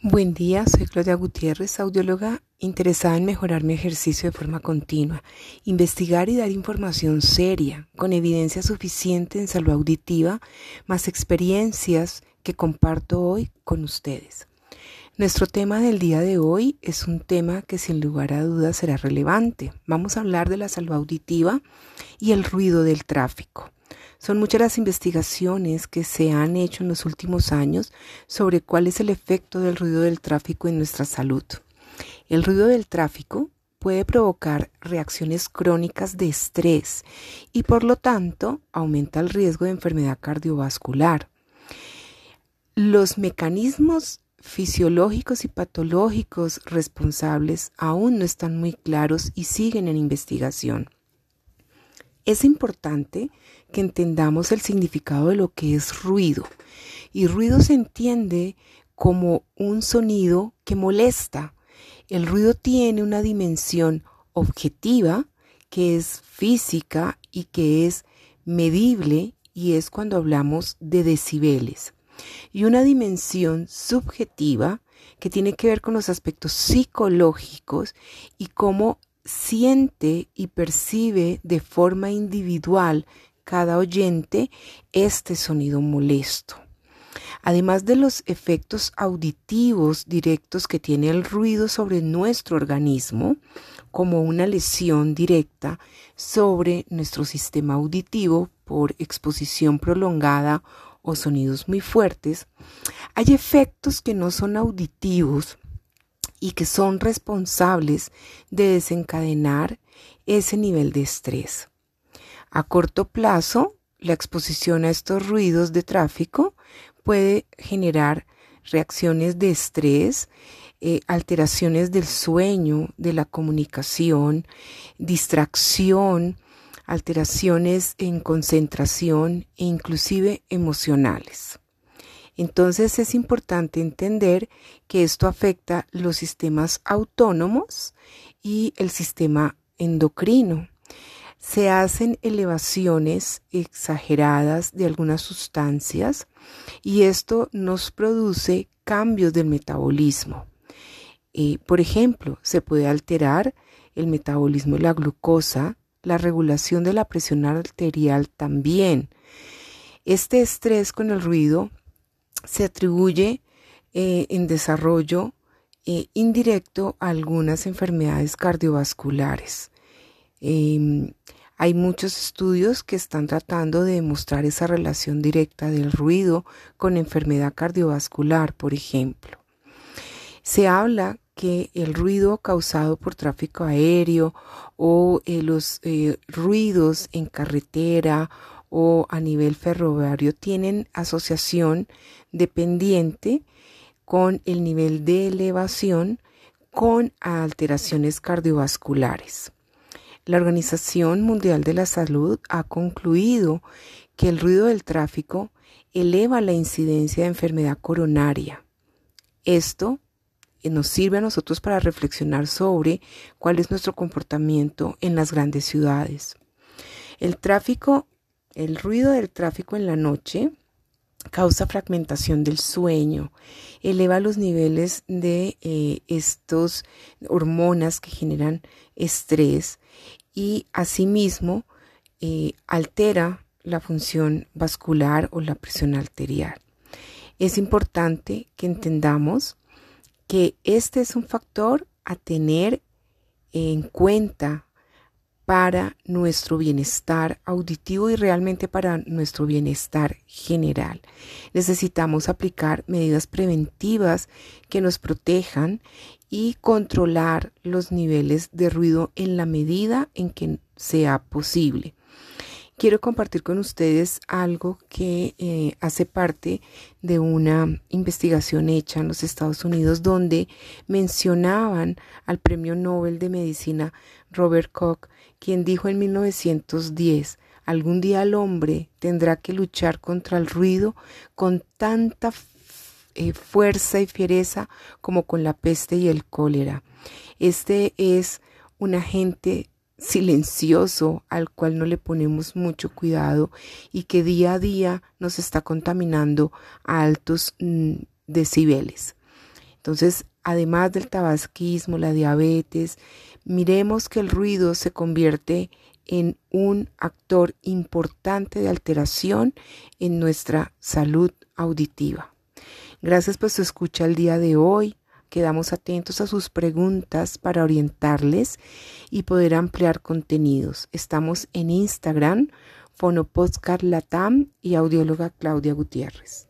Buen día, soy Claudia Gutiérrez, audióloga interesada en mejorar mi ejercicio de forma continua, investigar y dar información seria, con evidencia suficiente en salud auditiva, más experiencias que comparto hoy con ustedes. Nuestro tema del día de hoy es un tema que sin lugar a dudas será relevante. Vamos a hablar de la salud auditiva y el ruido del tráfico. Son muchas las investigaciones que se han hecho en los últimos años sobre cuál es el efecto del ruido del tráfico en nuestra salud. El ruido del tráfico puede provocar reacciones crónicas de estrés y por lo tanto aumenta el riesgo de enfermedad cardiovascular. Los mecanismos fisiológicos y patológicos responsables aún no están muy claros y siguen en investigación. Es importante que entendamos el significado de lo que es ruido. Y ruido se entiende como un sonido que molesta. El ruido tiene una dimensión objetiva que es física y que es medible y es cuando hablamos de decibeles. Y una dimensión subjetiva que tiene que ver con los aspectos psicológicos y cómo siente y percibe de forma individual cada oyente este sonido molesto. Además de los efectos auditivos directos que tiene el ruido sobre nuestro organismo, como una lesión directa sobre nuestro sistema auditivo por exposición prolongada o sonidos muy fuertes, hay efectos que no son auditivos y que son responsables de desencadenar ese nivel de estrés. A corto plazo, la exposición a estos ruidos de tráfico puede generar reacciones de estrés, eh, alteraciones del sueño, de la comunicación, distracción, alteraciones en concentración e inclusive emocionales. Entonces es importante entender que esto afecta los sistemas autónomos y el sistema endocrino se hacen elevaciones exageradas de algunas sustancias y esto nos produce cambios del metabolismo. Eh, por ejemplo, se puede alterar el metabolismo de la glucosa, la regulación de la presión arterial también. Este estrés con el ruido se atribuye eh, en desarrollo eh, indirecto a algunas enfermedades cardiovasculares. Em, hay muchos estudios que están tratando de demostrar esa relación directa del ruido con enfermedad cardiovascular, por ejemplo. Se habla que el ruido causado por tráfico aéreo o eh, los ruidos en carretera o a nivel ferroviario tienen asociación dependiente con el nivel de elevación con alteraciones cardiovasculares. La Organización Mundial de la Salud ha concluido que el ruido del tráfico eleva la incidencia de enfermedad coronaria. Esto nos sirve a nosotros para reflexionar sobre cuál es nuestro comportamiento en las grandes ciudades. El tráfico, el ruido del tráfico en la noche causa fragmentación del sueño, eleva los niveles de eh, estos hormonas que generan estrés y asimismo eh, altera la función vascular o la presión arterial. Es importante que entendamos que este es un factor a tener en cuenta para nuestro bienestar auditivo y realmente para nuestro bienestar general. Necesitamos aplicar medidas preventivas que nos protejan y controlar los niveles de ruido en la medida en que sea posible. Quiero compartir con ustedes algo que eh, hace parte de una investigación hecha en los Estados Unidos donde mencionaban al premio Nobel de Medicina Robert Koch, quien dijo en 1910, algún día el hombre tendrá que luchar contra el ruido con tanta eh, fuerza y fiereza como con la peste y el cólera. Este es un agente silencioso al cual no le ponemos mucho cuidado y que día a día nos está contaminando a altos mm, decibeles. Entonces, además del tabasquismo, la diabetes, miremos que el ruido se convierte en un actor importante de alteración en nuestra salud auditiva. Gracias por su escucha el día de hoy. Quedamos atentos a sus preguntas para orientarles y poder ampliar contenidos. Estamos en Instagram, Fonopodcast Latam y audióloga Claudia Gutiérrez.